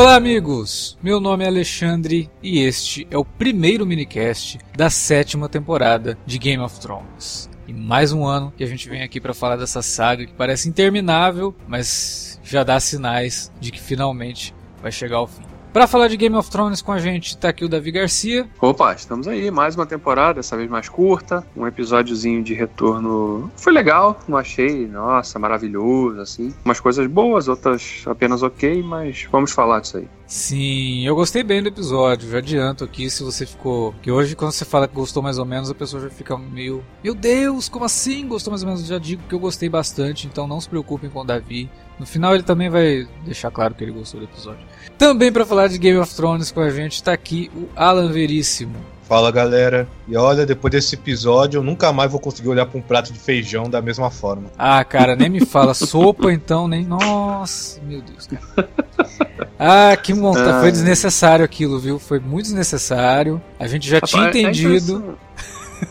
Olá, amigos! Meu nome é Alexandre e este é o primeiro minicast da sétima temporada de Game of Thrones. E mais um ano que a gente vem aqui para falar dessa saga que parece interminável, mas já dá sinais de que finalmente vai chegar ao fim. Para falar de Game of Thrones com a gente, tá aqui o Davi Garcia. Opa, estamos aí, mais uma temporada, dessa vez mais curta, um episódiozinho de retorno. Foi legal, não achei, nossa, maravilhoso, assim. Umas coisas boas, outras apenas ok, mas vamos falar disso aí. Sim, eu gostei bem do episódio, já adianto aqui se você ficou. Que hoje, quando você fala que gostou mais ou menos, a pessoa já fica meio. Meu Deus, como assim? Gostou mais ou menos? Já digo que eu gostei bastante, então não se preocupem com o Davi. No final ele também vai deixar claro que ele gostou do episódio. Também para falar de Game of Thrones com a gente está aqui o Alan Veríssimo. Fala galera, e olha, depois desse episódio eu nunca mais vou conseguir olhar para um prato de feijão da mesma forma. Ah, cara, nem me fala. Sopa então, nem. Nossa, meu Deus, cara. Ah, que monta. Foi ah. desnecessário aquilo, viu? Foi muito desnecessário. A gente já Rapaz, tinha entendido.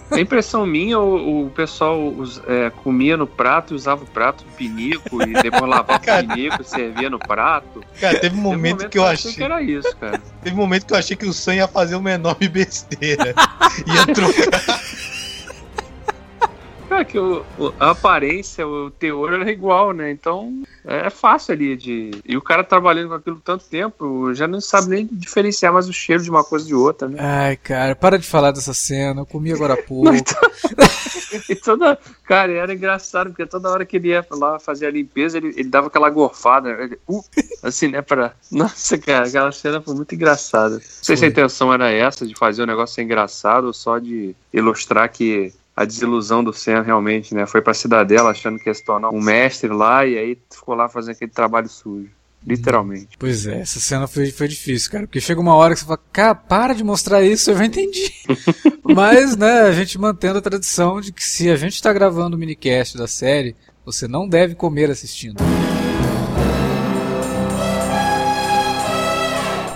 A impressão minha, o, o pessoal é, comia no prato, usava o prato de pinico e depois lavava cara, o pinico e servia no prato. Cara, teve um momento, teve um momento que eu achei que era isso, cara. Teve um momento que eu achei que o Sam ia fazer uma enorme besteira. ia trocar. É que o, a aparência, o teor era igual, né? Então é fácil ali de. E o cara trabalhando com aquilo tanto tempo, já não sabe nem diferenciar mais o cheiro de uma coisa de outra, né? Ai, cara, para de falar dessa cena, eu comi agora há pouco. Então... e toda. Cara, era engraçado, porque toda hora que ele ia lá fazer a limpeza, ele, ele dava aquela gorfada, ele, uh, assim, né? Pra... Nossa, cara, aquela cena foi muito engraçada. Não sei foi. se a intenção era essa, de fazer o negócio ser engraçado, ou só de ilustrar que a desilusão do Sam realmente, né? Foi pra cidadela achando que ia se tornar um mestre lá e aí ficou lá fazendo aquele trabalho sujo. Literalmente. Pois é, essa cena foi, foi difícil, cara. Porque chega uma hora que você fala, cara, para de mostrar isso, eu já entendi. Mas, né, a gente mantendo a tradição de que se a gente tá gravando o minicast da série, você não deve comer assistindo.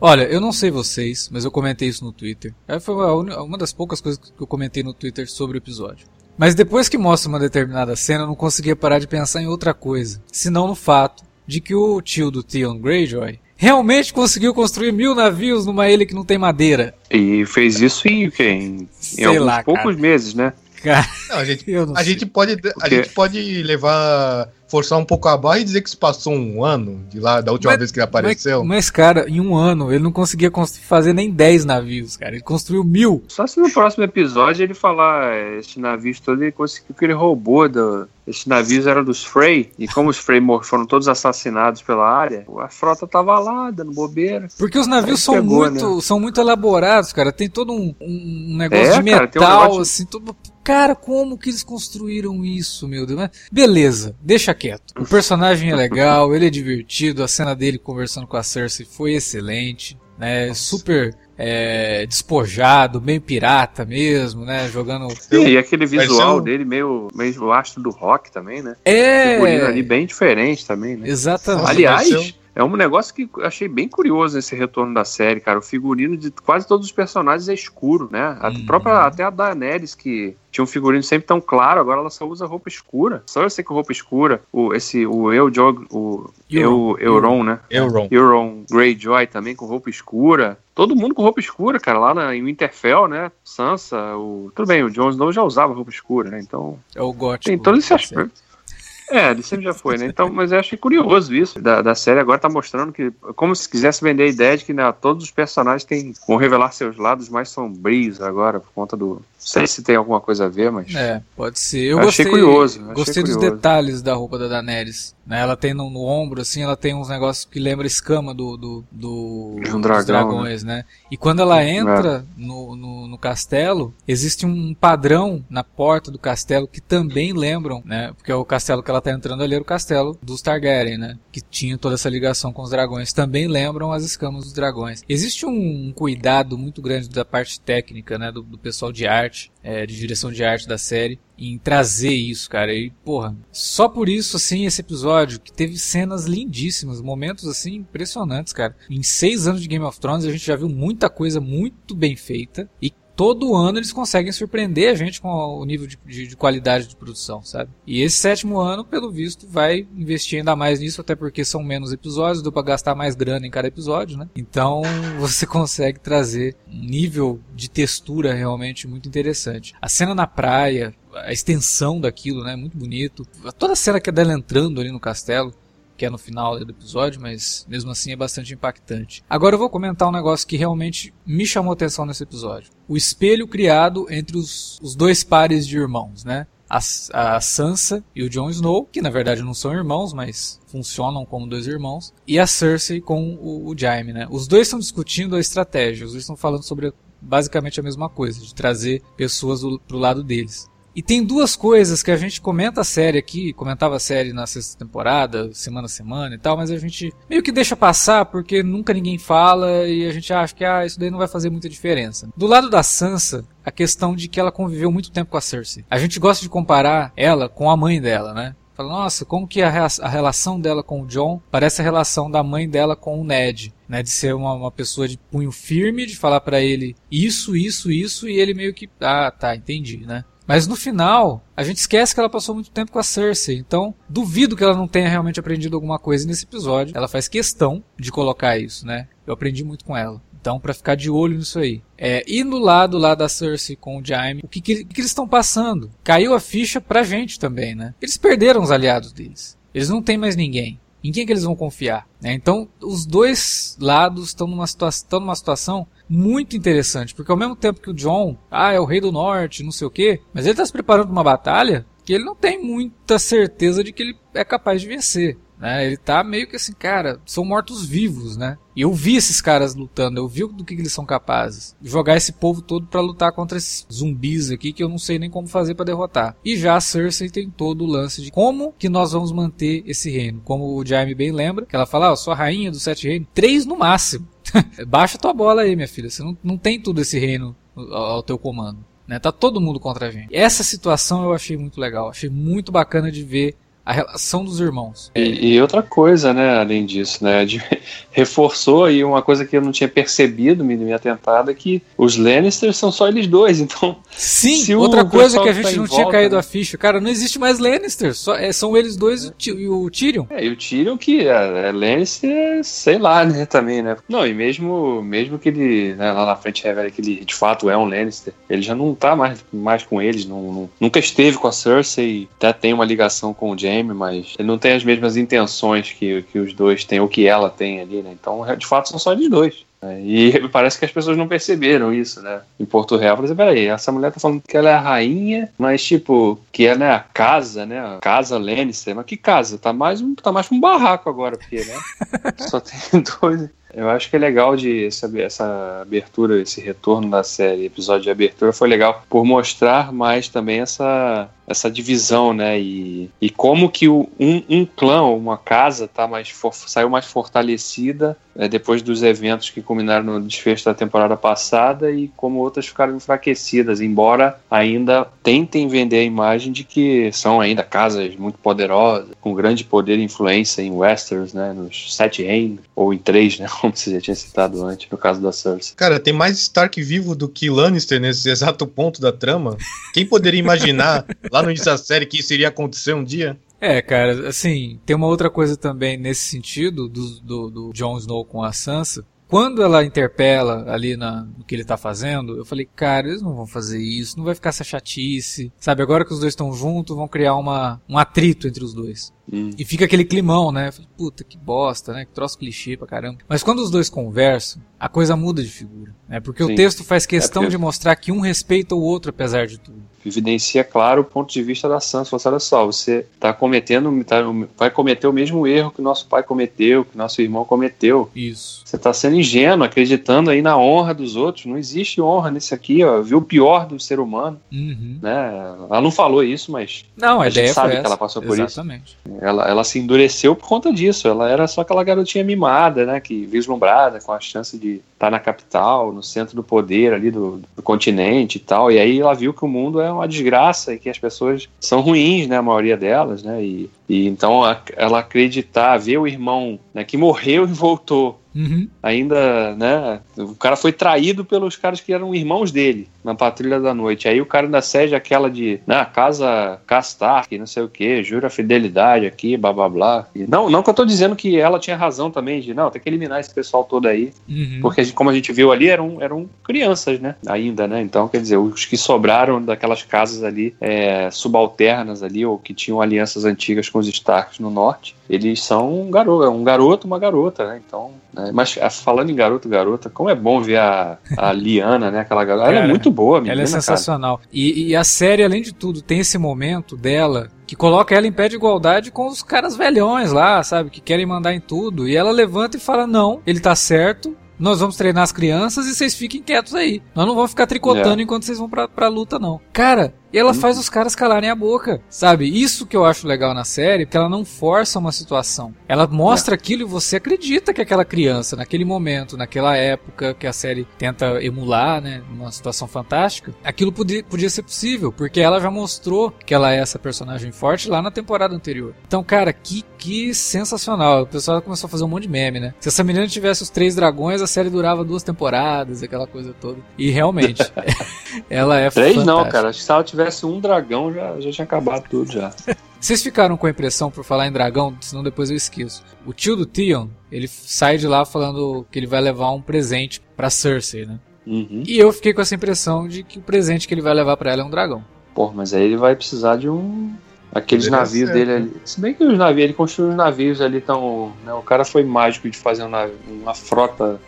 Olha, eu não sei vocês, mas eu comentei isso no Twitter. É, foi uma das poucas coisas que eu comentei no Twitter sobre o episódio. Mas depois que mostra uma determinada cena, eu não conseguia parar de pensar em outra coisa, senão no fato de que o tio do Theon Greyjoy realmente conseguiu construir mil navios numa ilha que não tem madeira. E fez isso em, em, em alguns lá, poucos cara. meses, né? Cara, não, a gente, a gente pode, a gente pode levar forçar um pouco a barra e dizer que se passou um ano de lá, da última mas, vez que ele apareceu. Mas, mas, cara, em um ano ele não conseguia fazer nem 10 navios, cara. Ele construiu mil. Só se no próximo episódio ele falar é, esse navio todo, ele conseguiu que ele roubou do, esses navios eram dos Frey, e como os Frey foram todos assassinados pela área, a frota tava lá, dando bobeira. Porque os navios são, pegou, muito, né? são muito elaborados, cara. Tem todo um, um negócio é, de metal, cara, um negócio... assim, todo. Cara, como que eles construíram isso, meu Deus? Mas beleza, deixa quieto. O personagem é legal, ele é divertido, a cena dele conversando com a Cersei foi excelente, né? Super é, despojado, meio pirata mesmo, né? Jogando. Sim, e aquele visual dele meio, meio astro do rock também, né? É. ali bem diferente também, né? Exatamente. Aliás, é um negócio que achei bem curioso esse retorno da série, cara. O figurino de quase todos os personagens é escuro, né? A uhum. própria, até a Daenerys, que tinha um figurino sempre tão claro, agora ela só usa roupa escura. Só eu sei que roupa escura, o, esse, o Eu Jog, o Eu, Euron, né? Euron. Euron Greyjoy também com roupa escura. Todo mundo com roupa escura, cara, lá na, em Winterfell, né? Sansa, o... tudo bem, o Jon Snow já usava roupa escura, né? Então. É o gótico. Tem todo esse aspecto. É, ele sempre já foi, né? Então, mas eu achei curioso isso. Da, da série agora tá mostrando que, como se quisesse vender a ideia de que né, todos os personagens têm, vão revelar seus lados mais sombrios agora, por conta do. Não sei se tem alguma coisa a ver, mas. É, pode ser. Eu, eu gostei, achei curioso. Gostei achei dos curioso. detalhes da roupa da Daenerys. Né? Ela tem no, no, ombro, assim, ela tem uns negócios que lembra escama do, do, do um dragão, dos dragões, né? né? E quando ela entra é. no, no, no, castelo, existe um padrão na porta do castelo que também lembram, né? Porque o castelo que ela tá entrando ali era o castelo dos Targaryen, né? Que tinha toda essa ligação com os dragões. Também lembram as escamas dos dragões. Existe um, um cuidado muito grande da parte técnica, né? Do, do pessoal de arte, é, de direção de arte da série, em trazer isso, cara. E, porra, só por isso, assim, esse episódio, que teve cenas lindíssimas, momentos, assim, impressionantes, cara. Em seis anos de Game of Thrones, a gente já viu muita coisa muito bem feita e todo ano eles conseguem surpreender a gente com o nível de, de, de, qualidade de produção, sabe? E esse sétimo ano, pelo visto, vai investir ainda mais nisso, até porque são menos episódios, deu pra gastar mais grana em cada episódio, né? Então você consegue trazer um nível de textura realmente muito interessante. A cena na praia, a extensão daquilo, né? Muito bonito. Toda a cena que é dela entrando ali no castelo, que é no final do episódio, mas mesmo assim é bastante impactante. Agora eu vou comentar um negócio que realmente me chamou atenção nesse episódio. O espelho criado entre os, os dois pares de irmãos, né? A, a, Sansa e o Jon Snow, que na verdade não são irmãos, mas funcionam como dois irmãos, e a Cersei com o, o Jaime, né? Os dois estão discutindo a estratégia, os dois estão falando sobre basicamente a mesma coisa, de trazer pessoas pro lado deles. E tem duas coisas que a gente comenta a série aqui, comentava a série na sexta temporada, semana a semana e tal, mas a gente meio que deixa passar porque nunca ninguém fala e a gente acha que ah, isso daí não vai fazer muita diferença. Do lado da Sansa, a questão de que ela conviveu muito tempo com a Cersei. A gente gosta de comparar ela com a mãe dela, né? Fala, nossa, como que a, a, relação dela com o John parece a relação da mãe dela com o Ned, né? De ser uma, uma pessoa de punho firme, de falar para ele isso, isso, isso, e ele meio que, ah, tá, entendi, né? Mas no final, a gente esquece que ela passou muito tempo com a Cersei. Então, duvido que ela não tenha realmente aprendido alguma coisa nesse episódio. Ela faz questão de colocar isso, né? Eu aprendi muito com ela. Então, para ficar de olho nisso aí. É, e no lado lá da Cersei com o Jaime, o que, que, que eles estão passando? Caiu a ficha pra gente também, né? Eles perderam os aliados deles. Eles não têm mais ninguém. Em quem é que eles vão confiar? Né? Então, os dois lados estão numa, situa numa situação muito interessante, porque ao mesmo tempo que o John, ah, é o rei do norte, não sei o quê, mas ele está se preparando para uma batalha que ele não tem muita certeza de que ele é capaz de vencer. Né? Ele tá meio que assim, cara, são mortos-vivos, né? E eu vi esses caras lutando, eu vi do que, que eles são capazes. Jogar esse povo todo para lutar contra esses zumbis aqui que eu não sei nem como fazer para derrotar. E já a Cersei tem todo o lance de como que nós vamos manter esse reino. Como o Jaime bem lembra, que ela fala, ah, eu sou a rainha dos sete reinos. Três no máximo. Baixa tua bola aí, minha filha. Você não, não tem tudo esse reino ao, ao teu comando. Né? Tá todo mundo contra a gente. Essa situação eu achei muito legal. Achei muito bacana de ver a relação dos irmãos. E, e, outra coisa, né, além disso, né, de, reforçou aí uma coisa que eu não tinha percebido me, me atentado, é que os Lannisters são só eles dois, então... Sim, outra coisa que a gente tá não tinha volta, caído né? a ficha, cara, não existe mais Lannisters, só, é, são eles dois e o Tyrion. É, e o Tyrion que é, é Lannister, sei lá, né, também, né. Não, e mesmo, mesmo que ele, né, lá na frente revela que ele de fato é um Lannister, ele já não tá mais, mais com eles, não, não nunca esteve com a Cersei, até tem uma ligação com o Jaime, Mas ele não tem as mesmas intenções que, que os dois têm, ou que ela tem ali, né? Então, de fato, são só eles dois. Né? E parece que as pessoas não perceberam isso, né? Em Porto Real, exemplo, peraí, essa mulher tá falando que ela é a rainha, mas tipo, que ela é a casa, né? A casa Lannister, mas que casa? Tá mais um, tá mais um barraco agora, porque, né? Só tem dois. Eu acho que é legal de saber essa abertura, esse retorno da série, episódio de abertura foi legal por mostrar mais também essa essa divisão, né? E, e como que um, um clã, uma casa, tá mais for, saiu mais fortalecida é, depois dos eventos que culminaram no desfecho da temporada passada e como outras ficaram enfraquecidas, embora ainda tentem vender a imagem de que são ainda casas muito poderosas, com grande poder e influência em Westeros, né? Nos sete reinos, ou em três, né? Como você já tinha citado antes, no caso da Cersei. Cara, tem mais Stark vivo do que Lannister nesse exato ponto da trama. Quem poderia imaginar lá no início da série que isso iria acontecer um dia? É, cara, assim, tem uma outra coisa também nesse sentido do, do, do Jon Snow com a Sansa. Quando ela interpela ali na, no que ele tá fazendo, eu falei, cara, eles não vão fazer isso, não vai ficar essa chatice. Sabe, agora que os dois estão juntos, vão criar uma, um atrito entre os dois. Hum. E fica aquele climão, né? Puta, que bosta, né? Que troço clichê pra caramba. Mas quando os dois conversam, a coisa muda de figura. Né? Porque Sim. o texto faz questão é de mostrar que um respeita o outro apesar de tudo evidencia claro o ponto de vista da Sansa. Você, olha só, você está cometendo, tá, vai cometer o mesmo erro que nosso pai cometeu, que nosso irmão cometeu. Isso. Você está sendo ingênuo, acreditando aí na honra dos outros. Não existe honra nisso aqui, ó. Viu o pior do ser humano. Uhum. Né? Ela não falou isso, mas não, a, a gente sabe que ela passou por Exatamente. isso. Ela, ela se endureceu por conta disso. Ela era só aquela garotinha mimada, né? Que vislumbrada, com a chance de estar tá na capital, no centro do poder ali do, do continente e tal. E aí ela viu que o mundo é uma desgraça e que as pessoas são ruins, né, a maioria delas, né, e, e então ela acreditar, ver o irmão né, que morreu e voltou, Uhum. Ainda, né? O cara foi traído pelos caras que eram irmãos dele na Patrulha da Noite. Aí o cara ainda cede aquela de, né, casa Castar, que não sei o que, jura fidelidade aqui, blá blá blá. E não, não que eu tô dizendo que ela tinha razão também de, não, tem que eliminar esse pessoal todo aí. Uhum. Porque, como a gente viu ali, eram, eram crianças, né? Ainda, né? Então, quer dizer, os que sobraram daquelas casas ali é, subalternas ali, ou que tinham alianças antigas com os Starks no norte, eles são um garoto, um garoto, uma garota, né? Então, né? mas é, falando em garoto, garota, como é bom ver a, a Liana, né? Aquela garota. Ela é muito boa, menina, Ela é sensacional. E, e, a série, além de tudo, tem esse momento dela que coloca ela em pé de igualdade com os caras velhões lá, sabe? Que querem mandar em tudo. E ela levanta e fala: não, ele tá certo, nós vamos treinar as crianças e vocês fiquem quietos aí. Nós não vamos ficar tricotando é. enquanto vocês vão pra, pra luta, não. Cara, e ela faz os caras calarem a boca, sabe? Isso que eu acho legal na série, porque ela não força uma situação. Ela mostra é. aquilo e você acredita que aquela criança, naquele momento, naquela época que a série tenta emular, né? Uma situação fantástica, aquilo podia, podia ser possível, porque ela já mostrou que ela é essa personagem forte lá na temporada anterior. Então, cara, que, que sensacional. O pessoal começou a fazer um monte de meme, né? Se essa menina tivesse os três dragões, a série durava duas temporadas, aquela coisa toda. E realmente, ela é Três fantástica. não, cara. Acho que se ela tivesse tivesse um dragão, já, já tinha acabado tudo já. Vocês ficaram com a impressão, por falar em dragão, senão depois eu esqueço. O tio do Theon, ele sai de lá falando que ele vai levar um presente pra Cersei, né? Uhum. E eu fiquei com essa impressão de que o presente que ele vai levar para ela é um dragão. Pô, mas aí ele vai precisar de um. Aqueles navios dele ali. Se bem que os navios, ele construiu os navios ali tão. Né, o cara foi mágico de fazer uma, uma frota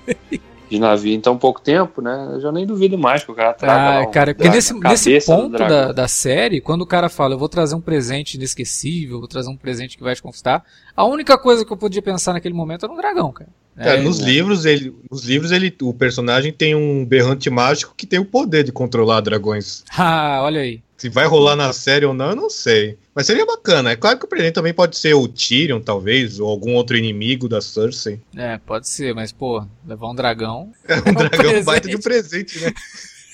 de navio em tão pouco tempo, né? Eu já nem duvido mais que o cara traga. Ah, cara, porque nesse, nesse ponto da, da série, quando o cara fala, eu vou trazer um presente inesquecível, vou trazer um presente que vai te conquistar, a única coisa que eu podia pensar naquele momento era um dragão, cara. É, é, nos, livros, ele, nos livros, ele, o personagem tem um berrante mágico que tem o poder de controlar dragões. Ah, olha aí. Se vai rolar na série ou não, eu não sei. Mas seria bacana. É claro que o presente também pode ser o Tyrion, talvez, ou algum outro inimigo da Cersei. É, pode ser, mas, pô, levar um dragão. É um, é um dragão baita de presente, né?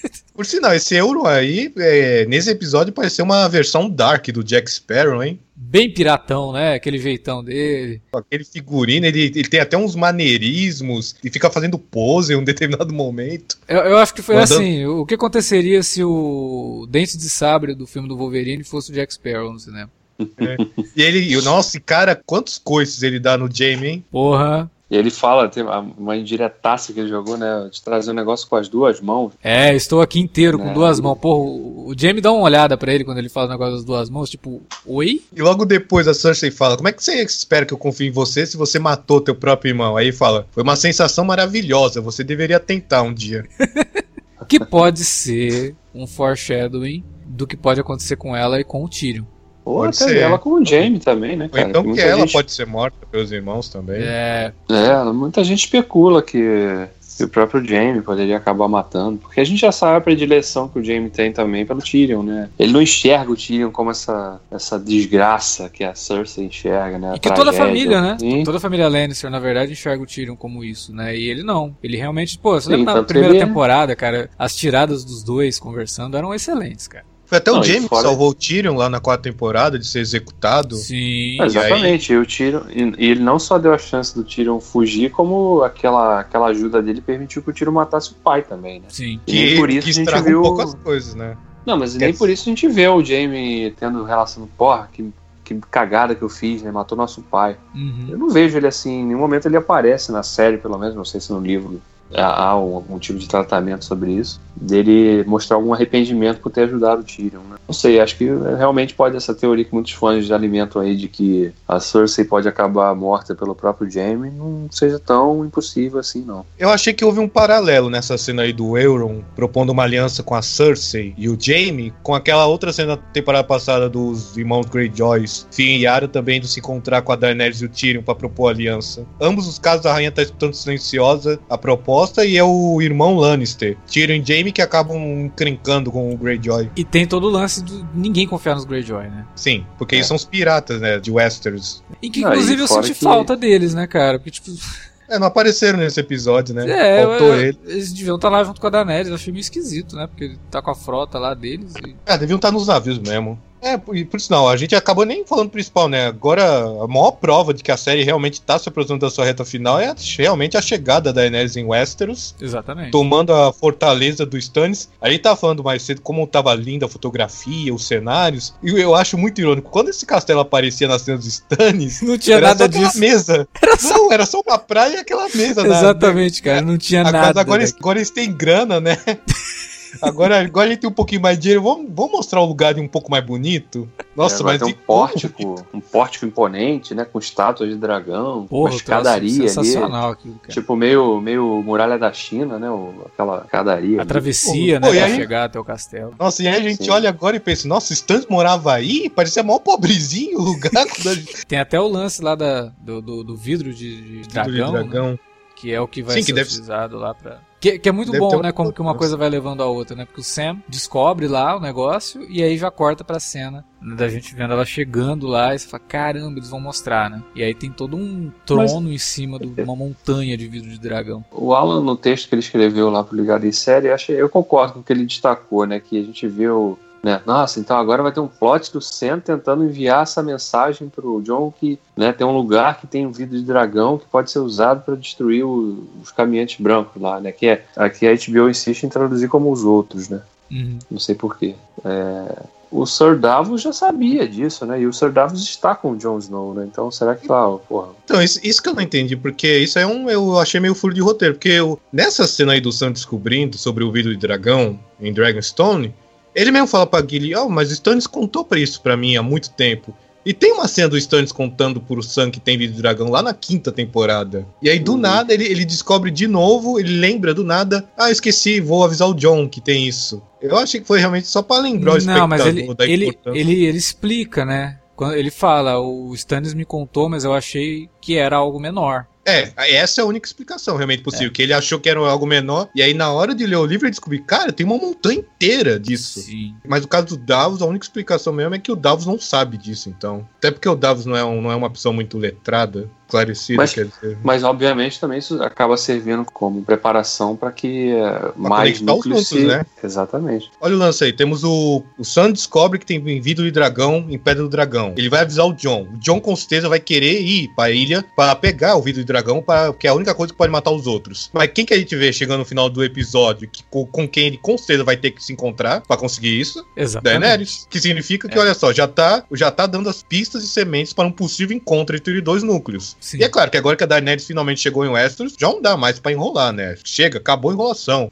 Por sinal, esse euro aí, é, nesse episódio, pareceu uma versão dark do Jack Sparrow, hein? Bem piratão, né? Aquele jeitão dele. Aquele figurino, ele, ele tem até uns maneirismos e fica fazendo pose em um determinado momento. Eu, eu acho que foi Mandando... assim: o que aconteceria se o Dente de Sabre do filme do Wolverine fosse o Jack Sparrow no cinema? É. E ele, nossa, cara, quantos coices ele dá no Jamie, hein? Porra. E ele fala, tem uma indiretaça que ele jogou, né? De trazer um negócio com as duas mãos. É, estou aqui inteiro com é. duas mãos. Porra, o Jamie dá uma olhada para ele quando ele fala o negócio das duas mãos, tipo, oi? E logo depois a Cersei fala: Como é que você espera que eu confie em você se você matou teu próprio irmão? Aí fala: Foi uma sensação maravilhosa, você deveria tentar um dia. que pode ser um foreshadowing do que pode acontecer com ela e com o Tyrion. Ou pode até ser. ela com o Jamie também, né, cara? Ou então que, que ela gente... pode ser morta pelos irmãos também. É. É, muita gente especula que que o próprio Jaime poderia acabar matando, porque a gente já sabe a predileção que o Jaime tem também pelo Tyrion, né? Ele não enxerga o Tyrion como essa, essa desgraça que a Cersei enxerga, né? A e que toda a família, né? Sim. Toda a família Lannister, na verdade, enxerga o Tyrion como isso, né? E ele não. Ele realmente, pô, você lembra na primeira ele... temporada, cara, as tiradas dos dois conversando eram excelentes, cara. Foi até não, o Jaime que salvou o Tyrion lá na quarta temporada de ser executado. Sim. Exatamente. E, aí... o Tyrion, e ele não só deu a chance do Tyrion fugir, como aquela, aquela ajuda dele permitiu que o Tyrion matasse o pai também, né? Sim. E que, por isso que a gente viu... um pouco as coisas, né? Não, mas nem por isso a gente vê o Jaime tendo relação, porra, que, que cagada que eu fiz, né? Matou nosso pai. Uhum. Eu não vejo ele assim, em nenhum momento ele aparece na série, pelo menos, não sei se no livro há algum tipo de tratamento sobre isso, dele mostrar algum arrependimento por ter ajudado o Tyrion, né? Não sei, acho que realmente pode essa teoria que muitos fãs alimentam aí de que a Cersei pode acabar morta pelo próprio Jaime não seja tão impossível assim, não. Eu achei que houve um paralelo nessa cena aí do Euron propondo uma aliança com a Cersei e o Jaime com aquela outra cena da temporada passada dos irmãos Greyjoys, Finn e Arya também de se encontrar com a Daenerys e o Tyrion para propor aliança. Ambos os casos a rainha tá escutando silenciosa a proposta e é o irmão Lannister, Tyrion e Jaime que acabam encrencando com o Greyjoy. E tem todo o lance do ninguém confiar nos Greyjoy, né? Sim, porque é. eles são os piratas, né, de Westeros. E que inclusive eu senti que... falta deles, né, cara? Porque tipo é, não apareceram nesse episódio, né? É, Faltou eu, ele. Eles deviam estar tá lá junto com a Daenerys, eu achei meio esquisito, né? Porque ele tá com a frota lá deles. E... É, deviam estar tá nos navios mesmo. É, por, por sinal, a gente acabou nem falando principal, né? Agora, a maior prova de que a série realmente tá se aproximando da sua reta final é realmente a chegada da Daenerys em Westeros. Exatamente. Tomando a fortaleza do Stannis. Aí tá falando mais cedo como tava linda a fotografia, os cenários. E eu acho muito irônico. Quando esse castelo aparecia nas cenas do Stannis, não tinha nada disso. mesa. Era só... Não, era só uma praia e aquela mesa. Exatamente, cara. Não tinha a nada. Agora, agora eles têm grana, né? Agora, agora a gente tem um pouquinho mais de dinheiro. Vamos, vamos mostrar o lugar um pouco mais bonito. Nossa, é, mas tem um pórtico, um pórtico imponente, né? Com estátuas de dragão, Porra, uma escadaria sensacional ali. Aquilo, tipo, meio, meio muralha da China, né? Aquela escadaria. A ali. travessia, Pô, né? Pra aí... chegar até o castelo. Nossa, e aí a gente Sim. olha agora e pensa, nossa, Stan morava aí? Parecia mó pobrezinho o lugar. tem até o lance lá da, do, do, do vidro de, de dragão. De dragão. Né? Que é o que vai Sim, ser que utilizado deve... lá pra. Que, que é muito Deve bom, né? Como que uma coisa vai levando a outra, né? Porque o Sam descobre lá o negócio e aí já corta pra cena da gente vendo ela chegando lá e você fala, caramba, eles vão mostrar, né? E aí tem todo um trono Mas... em cima de uma montanha de vidro de dragão. O Alan, no texto que ele escreveu lá pro Ligado em Série, eu, achei, eu concordo com o que ele destacou, né? Que a gente vê o, né? Nossa, então agora vai ter um plot do Sam tentando enviar essa mensagem pro John que né, tem um lugar que tem um vidro de dragão que pode ser usado para destruir o, os caminhantes brancos lá, né? Que é aqui a HBO insiste em traduzir como os outros, né? Uhum. Não sei porquê. É, o Sir Davos já sabia disso, né? E o Sir Davos está com o Jon Snow, né? Então será que lá, porra. Então, isso, isso, que eu não entendi, porque isso é um. Eu achei meio furo de roteiro, porque eu, nessa cena aí do Sam descobrindo sobre o vidro de dragão em Dragonstone, ele mesmo fala pra Gilly, oh, mas o Stannis contou pra isso pra mim há muito tempo. E tem uma cena do Stannis contando pro Sam que tem vídeo dragão lá na quinta temporada. E aí, do uhum. nada, ele, ele descobre de novo, ele lembra do nada, ah, esqueci, vou avisar o John que tem isso. Eu achei que foi realmente só pra lembrar o Não, mas ele, ele, ele, ele explica, né? Quando ele fala, o Stannis me contou, mas eu achei que era algo menor. É, essa é a única explicação realmente possível. É. Que ele achou que era algo menor, e aí na hora de ler o livro ele descobriu, cara, tem uma montanha inteira disso. Sim. Mas no caso do Davos, a única explicação mesmo é que o Davos não sabe disso, então. Até porque o Davos não é, um, não é uma pessoa muito letrada esclarecida, mas, quer dizer. Mas, obviamente, também isso acaba servindo como preparação para que uh, mais núcleos se... né? Exatamente. Olha o lance aí, temos o... O Sam descobre que tem vidro de dragão em Pedra do Dragão. Ele vai avisar o John. O John, com certeza, vai querer ir para a ilha para pegar o vidro de dragão, pra... que é a única coisa que pode matar os outros. Mas quem que a gente vê chegando no final do episódio, que, com, com quem ele com certeza vai ter que se encontrar para conseguir isso? Exatamente. Daenerys. Que significa que, é. olha só, já tá, já tá dando as pistas e sementes para um possível encontro entre dois núcleos. Sim. E é claro que agora que a Daenerys finalmente chegou em Westeros, já não dá mais para enrolar, né? Chega, acabou a enrolação.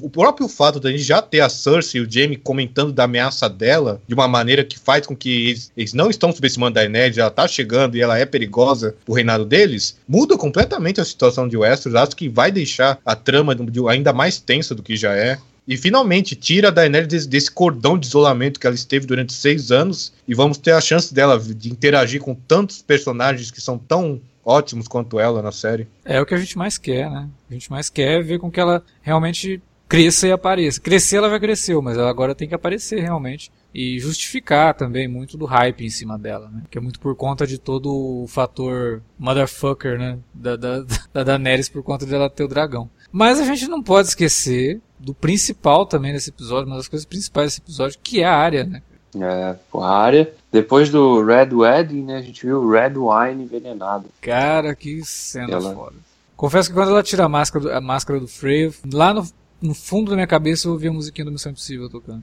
O próprio fato da gente já ter a Cersei e o Jaime comentando da ameaça dela de uma maneira que faz com que eles, eles não estão subestimando a Daenerys, ela tá chegando e ela é perigosa pro reinado deles, muda completamente a situação de Westeros. Acho que vai deixar a trama ainda mais tensa do que já é. E finalmente tira a Daenerys desse, desse, cordão de isolamento que ela esteve durante seis anos e vamos ter a chance dela de interagir com tantos personagens que são tão ótimos quanto ela na série. É o que a gente mais quer, né? A gente mais quer ver com que ela realmente cresça e apareça. Crescer ela já cresceu, mas ela agora tem que aparecer realmente e justificar também muito do hype em cima dela, né? Que é muito por conta de todo o fator motherfucker, né? Da, da, da Daenerys por conta dela ter o dragão. Mas a gente não pode esquecer do principal também desse episódio, uma das coisas principais desse episódio, que é a área, né? É, a área. Depois do Red Wedding, né, a gente viu o Red Wine envenenado. Cara, que cena ela... foda. Confesso que quando ela tira a máscara do, a máscara do Freyo, lá no, no fundo da minha cabeça eu ouvi a musiquinha do Missão Impossível tocando.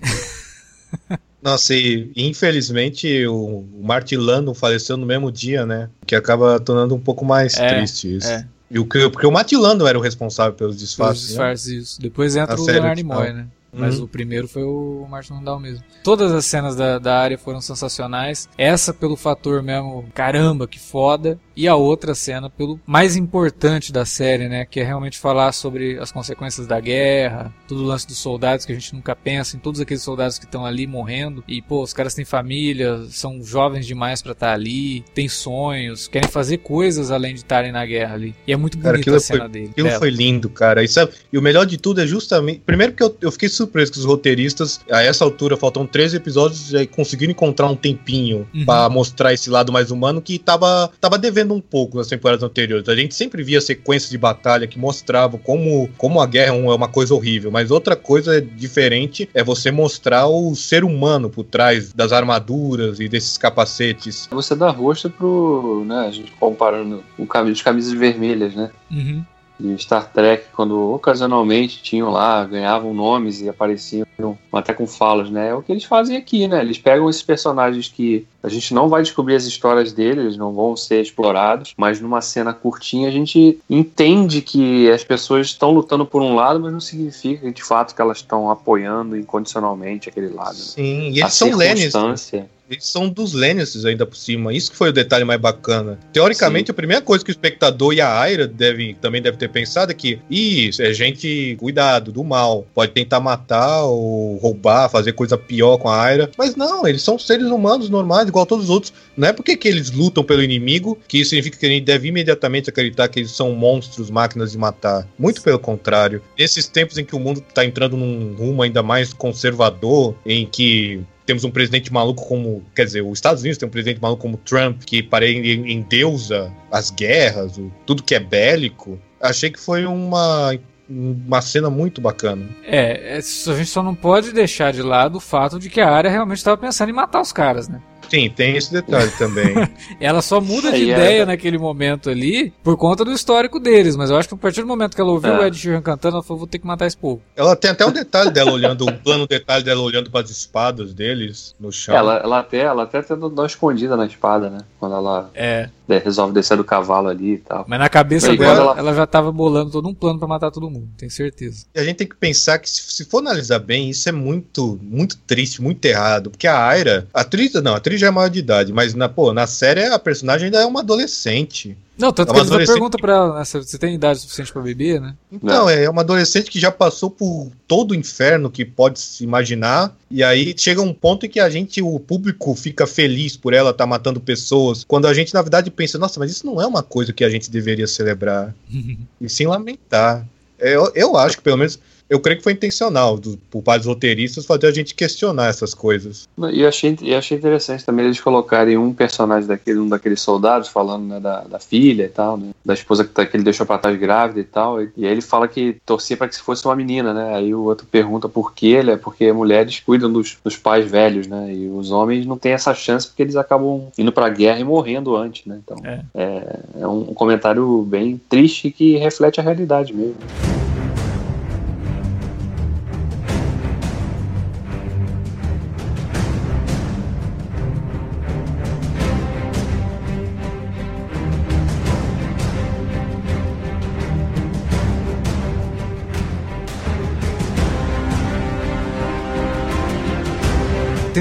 Nossa, e infelizmente o, Martilano faleceu no mesmo dia, né? Que acaba tornando um pouco mais é, triste isso. É. E o, porque o Matilando era o responsável pelos disfarces. Pelos disfarces, né? isso. Depois entra a o Leonard Nimoy, né? Mas uhum. o primeiro foi o Martin Landau mesmo. Todas as cenas da, da área foram sensacionais. Essa pelo fator mesmo, caramba, que foda. E a outra cena pelo mais importante da série, né? Que é realmente falar sobre as consequências da guerra, todo o lance dos soldados que a gente nunca pensa, em todos aqueles soldados que estão ali morrendo. E, pô, os caras têm família, são jovens demais para estar tá ali, têm sonhos, querem fazer coisas além de estarem na guerra ali. E é muito bonita a cena foi, dele. Aquilo dela. foi lindo, cara. E, sabe, e o melhor de tudo é justamente. Primeiro que eu, eu fiquei surpreso que os roteiristas, a essa altura, faltam três episódios, e conseguiram encontrar um tempinho uhum. para mostrar esse lado mais humano que tava, tava devendo um pouco nas temporadas anteriores. A gente sempre via sequências de batalha que mostravam como, como a guerra é uma coisa horrível, mas outra coisa diferente é você mostrar o ser humano por trás das armaduras e desses capacetes. Você dá rosto pro, né, a gente comparando o caminho, as camisas vermelhas, né? Uhum de Star Trek, quando ocasionalmente tinham lá, ganhavam nomes e apareciam até com falas, né? É o que eles fazem aqui, né? Eles pegam esses personagens que a gente não vai descobrir as histórias deles, eles não vão ser explorados, mas numa cena curtinha a gente entende que as pessoas estão lutando por um lado, mas não significa de fato que elas estão apoiando incondicionalmente aquele lado. Né? Sim, e eles a são Lennys. Eles são dos Lannisters ainda por cima. Isso que foi o detalhe mais bacana. Teoricamente, Sim. a primeira coisa que o espectador e a Aira deve, também deve ter pensado é que isso é gente cuidado do mal. Pode tentar matar ou roubar, fazer coisa pior com a Aira. Mas não, eles são seres humanos normais, igual todos os outros. Não é porque que eles lutam pelo inimigo que isso significa que a gente deve imediatamente acreditar que eles são monstros, máquinas de matar. Muito pelo contrário. Nesses tempos em que o mundo está entrando num rumo ainda mais conservador, em que temos um presidente maluco como. Quer dizer, os Estados Unidos tem um presidente maluco como Trump, que parece endeusa as guerras, o, tudo que é bélico. Achei que foi uma uma cena muito bacana. É, é, a gente só não pode deixar de lado o fato de que a área realmente estava pensando em matar os caras, né? Sim, tem esse detalhe também. ela só muda de é, ideia é... naquele momento ali por conta do histórico deles, mas eu acho que a partir do momento que ela ouviu é. o Ed Sheeran cantando, ela falou: vou ter que matar esse povo. Ela tem até um detalhe dela olhando, um plano detalhe dela olhando para as espadas deles no chão. Ela, ela até, ela até dar uma escondida na espada, né? Quando ela é. resolve descer do cavalo ali e tal. Mas na cabeça dela, ela... ela... já tava bolando todo um plano para matar todo mundo, tenho certeza. E a gente tem que pensar que, se, se for analisar bem, isso é muito, muito triste, muito errado, porque a Aira, a atriz, não, a atriz já é maior de idade, mas na, pô, na série a personagem ainda é uma adolescente. Não, tanto é que eles pergunta pra ela, né, você tem idade suficiente para beber, né? Então, é. é uma adolescente que já passou por todo o inferno que pode se imaginar, e aí chega um ponto em que a gente, o público, fica feliz por ela estar tá matando pessoas, quando a gente, na verdade, pensa, nossa, mas isso não é uma coisa que a gente deveria celebrar. e sim lamentar. Eu, eu acho que, pelo menos, eu creio que foi intencional do, por parte dos roteiristas fazer a gente questionar essas coisas. E achei, e achei interessante também eles colocarem um personagem daquele, um daqueles soldados falando né, da, da filha e tal, né, da esposa que, tá, que ele deixou pra trás grávida e tal. E, e aí ele fala que torcia para que fosse uma menina, né? Aí o outro pergunta por quê, ele é porque mulheres cuidam dos, dos pais velhos, né? E os homens não têm essa chance porque eles acabam indo pra guerra e morrendo antes, né? Então é, é, é um comentário bem triste que reflete a realidade mesmo.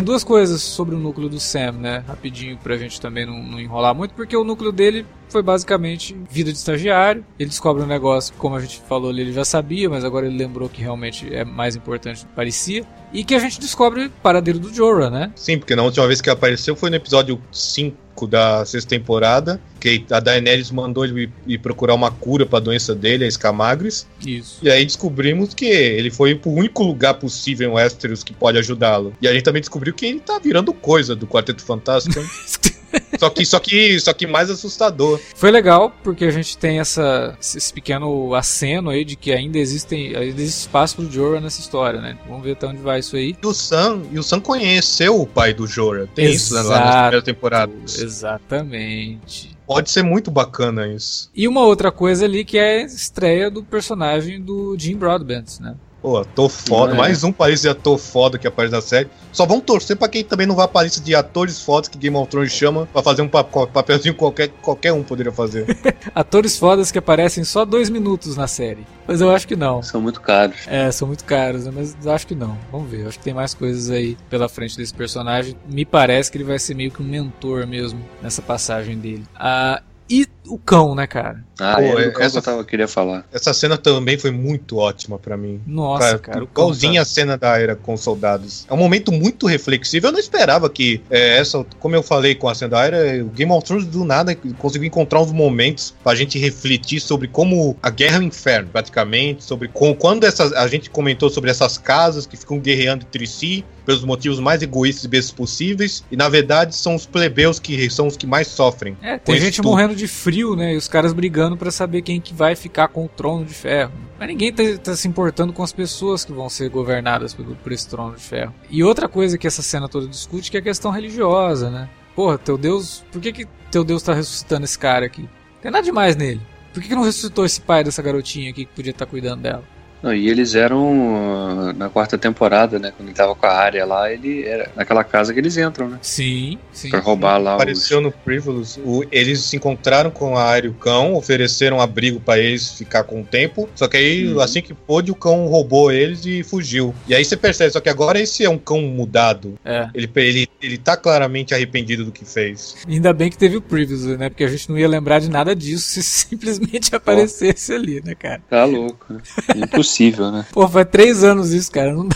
Tem duas coisas sobre o núcleo do Sam, né? Rapidinho pra gente também não, não enrolar muito, porque o núcleo dele foi basicamente vida de estagiário. Ele descobre um negócio que, como a gente falou ali, ele já sabia, mas agora ele lembrou que realmente é mais importante do que parecia. E que a gente descobre o paradeiro do Jorah, né? Sim, porque na última vez que apareceu foi no episódio 5 da sexta temporada, que a Daenerys mandou ele ir procurar uma cura para a doença dele, a Escamagres. Isso. E aí descobrimos que ele foi pro único lugar possível em Westeros que pode ajudá-lo. E a gente também descobriu que ele tá virando coisa do Quarteto Fantástico. Só que, só que, só que mais assustador. Foi legal porque a gente tem essa, esse pequeno aceno aí de que ainda existem, ainda existe espaço pro Jorah nessa história, né? Vamos ver até onde vai isso aí. E o Sam, e o Sam conheceu o pai do Jorah. Tem isso né, lá na primeira temporada. Exatamente. Pode ser muito bacana isso. E uma outra coisa ali que é a estreia do personagem do Jim Broadbent, né? Pô, ator foda. É. Mais um país de ator foda que aparece na série. Só vão torcer pra quem também não vai lista de atores fodas que Game of Thrones chama pra fazer um papelzinho qualquer, qualquer um poderia fazer. atores fodas que aparecem só dois minutos na série. Mas eu acho que não. São muito caros. É, são muito caros, né? mas eu acho que não. Vamos ver. Eu acho que tem mais coisas aí pela frente desse personagem. Me parece que ele vai ser meio que um mentor mesmo nessa passagem dele. Ah, e o cão, né, cara? Ah, Pô, é, cão essa, que eu tava, queria falar. Essa cena também foi muito ótima para mim. Nossa, cara. cara igualzinha a cena da era com soldados. É um momento muito reflexivo. Eu não esperava que é, essa, como eu falei com a cena da era, o Game of Thrones do nada conseguiu encontrar uns momentos pra gente refletir sobre como a guerra é o inferno, praticamente, sobre como, quando essas, a gente comentou sobre essas casas que ficam guerreando entre si pelos motivos mais egoístas e bestas possíveis, e na verdade são os plebeus que são os que mais sofrem. É, tem gente morrendo de frio, né? E os caras brigando para saber quem que vai ficar com o trono de ferro. Mas ninguém tá, tá, se importando com as pessoas que vão ser governadas por, por esse trono de ferro. E outra coisa que essa cena toda discute que é a questão religiosa, né? Porra, teu Deus. Por que, que teu Deus tá ressuscitando esse cara aqui? Tem nada demais nele. Por que, que não ressuscitou esse pai dessa garotinha aqui que podia estar tá cuidando dela? Não, e eles eram na quarta temporada, né? Quando ele tava com a área lá, ele era naquela casa que eles entram, né? Sim, sim. Pra roubar lá Apareceu os... no Privilege. O, eles se encontraram com a área e o cão, ofereceram abrigo para eles ficar com o tempo. Só que aí, uhum. assim que pôde, o cão roubou eles e fugiu. E aí você percebe, só que agora esse é um cão mudado. É. Ele, ele, ele tá claramente arrependido do que fez. Ainda bem que teve o Privilege, né? Porque a gente não ia lembrar de nada disso se simplesmente aparecesse oh. ali, né, cara? Tá louco. Né? Impossível impossível, né? Pô, faz três anos isso, cara. Não dá.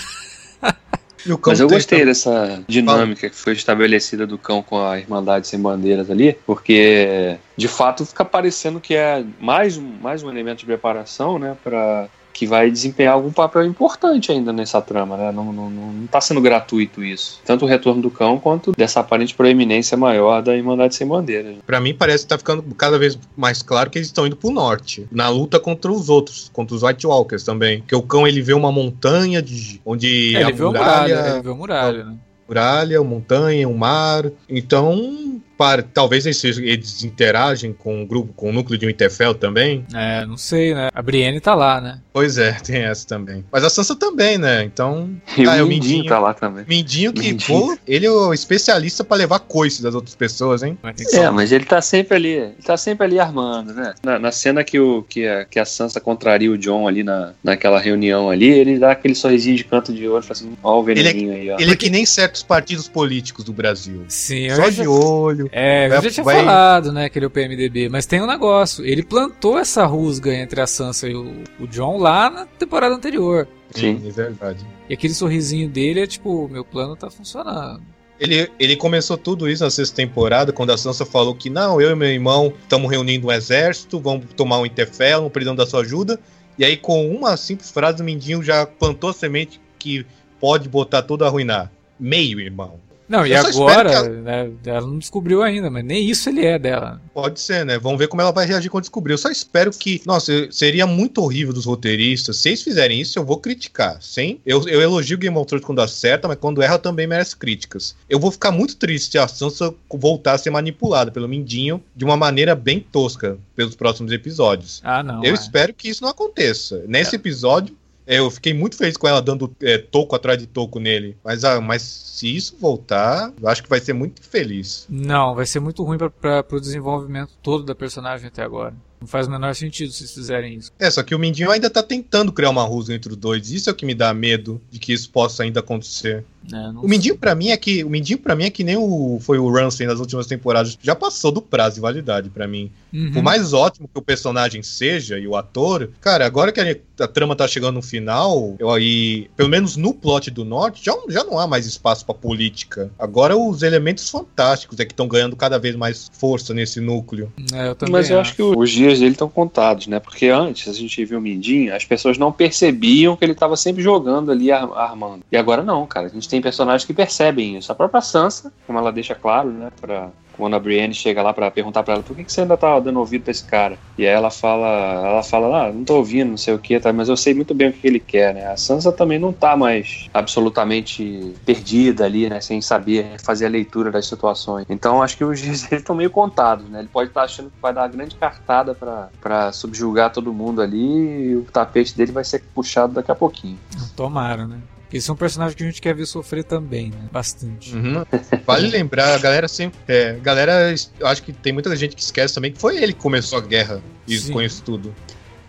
Mas eu gostei dessa dinâmica que foi estabelecida do cão com a Irmandade Sem Bandeiras ali, porque de fato fica parecendo que é mais, mais um elemento de preparação, né, para que vai desempenhar algum papel importante ainda nessa trama, né? Não, não, não tá sendo gratuito isso. Tanto o retorno do cão quanto dessa aparente proeminência maior da Irmandade Sem Bandeira. Para mim parece que tá ficando cada vez mais claro que eles estão indo pro norte, na luta contra os outros, contra os White Walkers também. Que o cão ele vê uma montanha de onde é, ele a muralha, muralha, ele vê a muralha, né? Muralha, montanha, o mar. Então, para, talvez eles, eles interagem com o grupo, com o núcleo de Winterfell também. É, não sei, né? A Brienne tá lá, né? Pois é, tem essa também. Mas a Sansa também, né? Então. E ah, o, é o Mindinho, tá lá também. Mindinho que, Mindinho. pô, ele é o especialista para levar coice das outras pessoas, hein? É, mas ele tá sempre ali. Ele tá sempre ali armando, né? Na, na cena que, o, que, a, que a Sansa contraria o John ali na, naquela reunião ali, ele dá aquele sorrisinho de canto de olho, fala assim, ó o veneninho ele é, aí, ó. Ele é que nem certos partidos políticos do Brasil. Sim, Só de olho. É, eu já tinha vai... falado, né, que ele é o PMDB, mas tem um negócio. Ele plantou essa rusga entre a Sansa e o, o John lá na temporada anterior. Sim, é verdade. E aquele sorrisinho dele é tipo, meu plano tá funcionando. Ele, ele começou tudo isso na sexta temporada, quando a Sansa falou que não, eu e meu irmão estamos reunindo um exército, vamos tomar um Interfell, não precisamos da sua ajuda. E aí, com uma simples frase, o Mindinho já plantou a semente que pode botar tudo a arruinar. Meio, irmão. Não, e agora, ela... Né, ela não descobriu ainda, mas nem isso ele é dela. Pode ser, né? Vamos ver como ela vai reagir quando descobrir. Eu só espero que. Nossa, seria muito horrível dos roteiristas. Se eles fizerem isso, eu vou criticar. Sim? Eu, eu elogio Game of Thrones quando acerta, mas quando erra também merece críticas. Eu vou ficar muito triste se a Sansa voltar a ser manipulada pelo Mindinho de uma maneira bem tosca pelos próximos episódios. Ah, não. Eu é. espero que isso não aconteça. Nesse é. episódio, é, eu fiquei muito feliz com ela dando é, toco atrás de toco nele. Mas, ah, mas se isso voltar, eu acho que vai ser muito feliz. Não, vai ser muito ruim para o desenvolvimento todo da personagem até agora. Não faz o menor sentido se fizerem isso. É, só que o Mindinho ainda tá tentando criar uma rusga entre os dois. Isso é o que me dá medo de que isso possa ainda acontecer. É, o Mindinho para mim é que o Mindinho para mim é que nem o foi o Ramsey nas últimas temporadas, já passou do prazo de validade para mim. Uhum. Por mais ótimo que o personagem seja e o ator, cara, agora que a, a trama tá chegando no final, eu aí, pelo menos no plot do norte, já, já não há mais espaço para política. Agora os elementos fantásticos é que estão ganhando cada vez mais força nesse núcleo. É, eu também Mas eu acho que os dias dele estão contados, né? Porque antes a gente viu o Mindinho, as pessoas não percebiam que ele estava sempre jogando ali ar- armando. E agora não, cara. A gente tem personagens que percebem isso. A própria Sansa, como ela deixa claro, né, pra quando a Brienne chega lá pra perguntar pra ela por que, que você ainda tá dando ouvido pra esse cara? E aí ela fala, ela fala, ah, não tô ouvindo, não sei o que, tá, mas eu sei muito bem o que ele quer, né? A Sansa também não tá mais absolutamente perdida ali, né? Sem saber fazer a leitura das situações. Então acho que os dias estão meio contados, né? Ele pode estar achando que vai dar uma grande cartada pra subjugar todo mundo ali e o tapete dele vai ser puxado daqui a pouquinho. Tomara, né? Esse é um personagem que a gente quer ver sofrer também, né? Bastante. Uhum. Vale lembrar, a galera sempre. É, a galera, acho que tem muita gente que esquece também que foi ele que começou a guerra e Sim. com isso tudo.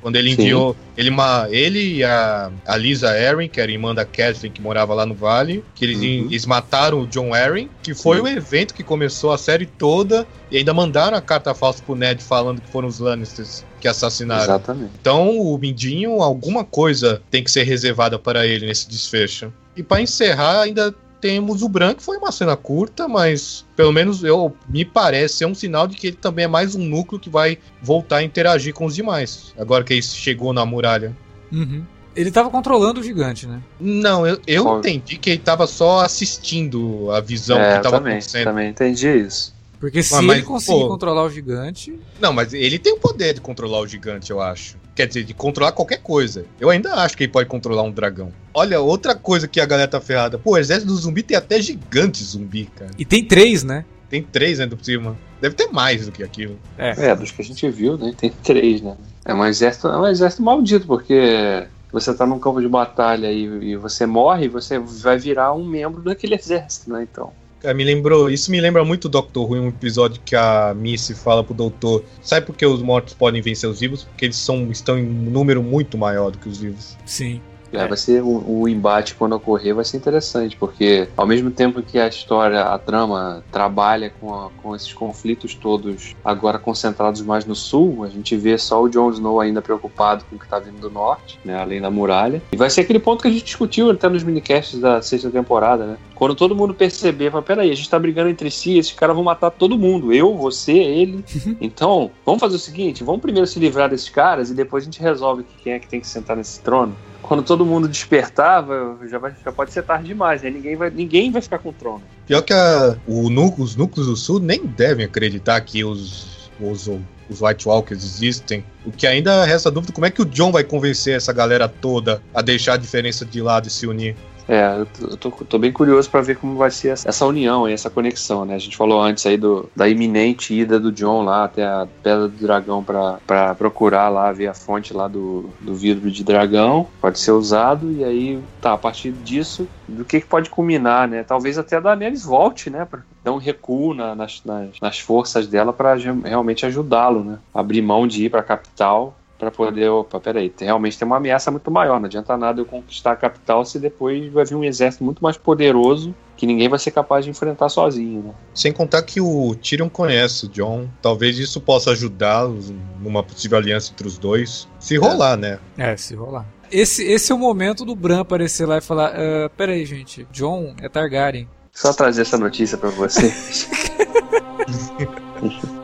Quando ele Sim. enviou. Ele, ma- ele e a, a Lisa Arryn, que era irmã da Catherine, que morava lá no Vale, que eles, Uhum. eles mataram o John Arryn, que foi Sim. o evento que começou a série toda, e ainda mandaram a carta falsa pro Ned falando que foram os Lannisters que assassinaram. Exatamente. Então, o Mindinho, alguma coisa tem que ser reservada para ele nesse desfecho. E para encerrar, ainda temos o Bran, que foi uma cena curta, mas pelo menos eu me parece ser um sinal de que ele também é mais um núcleo que vai voltar a interagir com os demais. Agora que ele chegou na muralha. Uhum. Ele tava controlando o gigante, né? Não, eu, eu entendi que ele tava só assistindo a visão é, que eu tava também, acontecendo. também entendi isso. Porque se Ah, mas, ele conseguir pô. controlar o gigante. Não, mas ele tem o poder de controlar o gigante, eu acho. Quer dizer, de controlar qualquer coisa. Eu ainda acho que ele pode controlar um dragão. Olha, outra coisa que a galera tá ferrada. Pô, o exército do zumbi tem até gigante zumbi, cara. E tem três, né? Tem três, né, do cima. Deve ter mais do que aquilo. É, dos que a gente viu, né? Tem três, né? É um exército, é um exército maldito, porque você tá num campo de batalha e, e você morre, você vai virar um membro daquele exército, né? Então. Cara, me lembrou, isso me lembra muito o Doctor Who, um episódio que a Missy fala pro doutor, sabe por que os mortos podem vencer os vivos? Porque eles são, estão em um número muito maior do que os vivos. Sim. É, vai ser o, o embate quando ocorrer vai ser interessante, porque ao mesmo tempo que a história, a trama trabalha com, a- com esses conflitos todos agora concentrados mais no sul, a gente vê só o Jon Snow ainda preocupado com o que está vindo do norte, né, além da muralha. E vai ser aquele ponto que a gente discutiu até nos minicasts da sexta temporada, né? Quando todo mundo perceber, fala, peraí, a gente tá brigando entre si, esses caras vão matar todo mundo, eu, você, ele. Então, vamos fazer o seguinte, vamos primeiro se livrar desses caras e depois a gente resolve quem é que tem que sentar nesse trono quando todo mundo despertar, vai- já, vai- já pode ser tarde demais, né? Ninguém vai, ninguém vai ficar com o trono. Pior que a- o os núcleos do sul nem devem acreditar que os, os, os White Walkers existem. O que ainda resta dúvida como é que o John vai convencer essa galera toda a deixar a diferença de lado e se unir. É, eu tô, tô, bem curioso pra ver como vai ser essa, união e essa conexão, né? A gente falou antes aí do, da iminente ida do John lá até a Pedra do Dragão pra procurar lá, ver a fonte lá do, do vidro de dragão, pode ser usado, e aí, tá, a partir disso, do que, que pode culminar, né? Talvez até a Daenerys volte, né? Pra dar um recuo na- nas, nas, nas forças dela ge- realmente ajudá-lo, né? Abrir mão de ir pra capital Pra poder, opa, peraí, realmente tem uma ameaça muito maior. Não adianta nada eu conquistar a capital se depois vai vir um exército muito mais poderoso que ninguém vai ser capaz de enfrentar sozinho, né? Sem contar que o Tyrion conhece o John. Talvez isso possa ajudá-los numa possível aliança entre os dois. Se rolar, né? É, se rolar. Esse, esse é o momento do Bran aparecer lá e falar: "Ah, peraí, gente, John é Targaryen. Só trazer essa notícia pra vocês.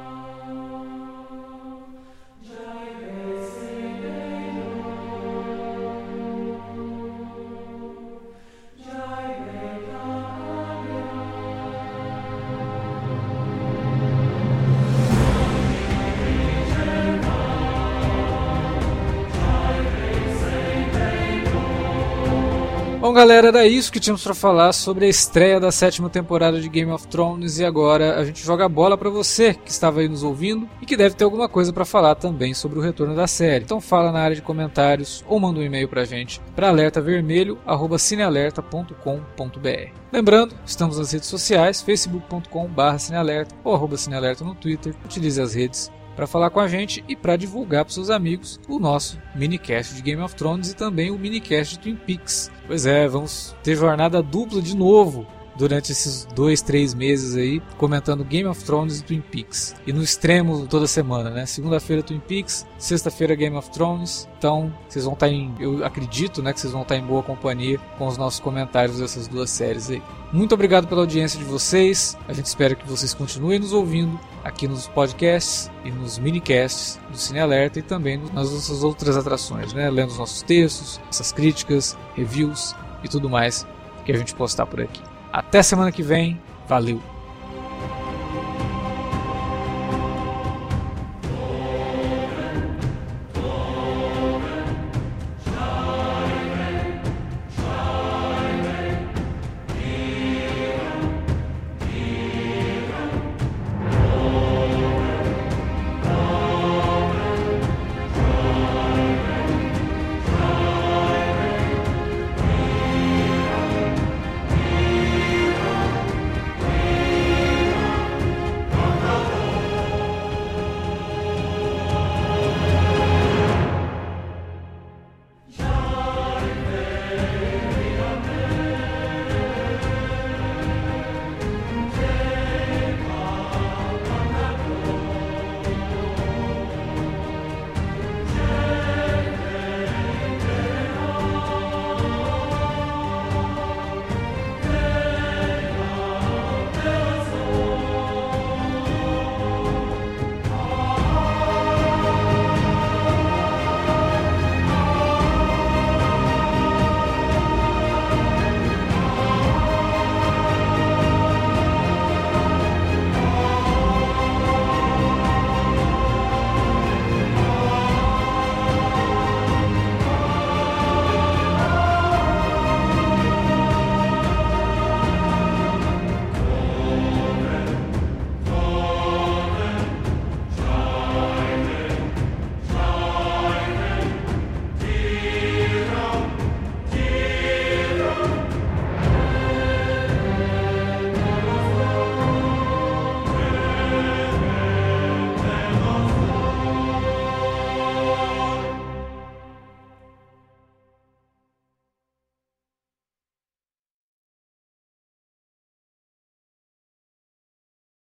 galera, era isso que tínhamos pra falar sobre a estreia da sétima temporada de Game of Thrones e agora a gente joga a bola pra você que estava aí nos ouvindo e que deve ter alguma coisa pra falar também sobre o retorno da série. Então fala na área de comentários ou manda um e-mail pra gente para alertavermelho@cinealerta.com.br. Lembrando, estamos nas redes sociais, facebook.com/cinealerta ou cinealerta no Twitter. Utilize as redes para falar com a gente e para divulgar para seus amigos o nosso minicast de Game of Thrones e também o minicast de Twin Peaks. Pois é, vamos ter jornada dupla de novo durante esses dois, três meses aí, comentando Game of Thrones e Twin Peaks. E no extremo toda semana, né? Segunda-feira Twin Peaks, sexta-feira Game of Thrones. Então, vocês vão estar tá em, eu acredito, né, que vocês vão estar tá em boa companhia com os nossos comentários dessas duas séries aí. Muito obrigado pela audiência de vocês. A gente espera que vocês continuem nos ouvindo aqui nos podcasts e nos minicasts do Cine Alerta e também nas nossas outras atrações, né? Lendo os nossos textos, essas críticas, reviews e tudo mais que a gente postar por aqui. Até semana que vem. Valeu!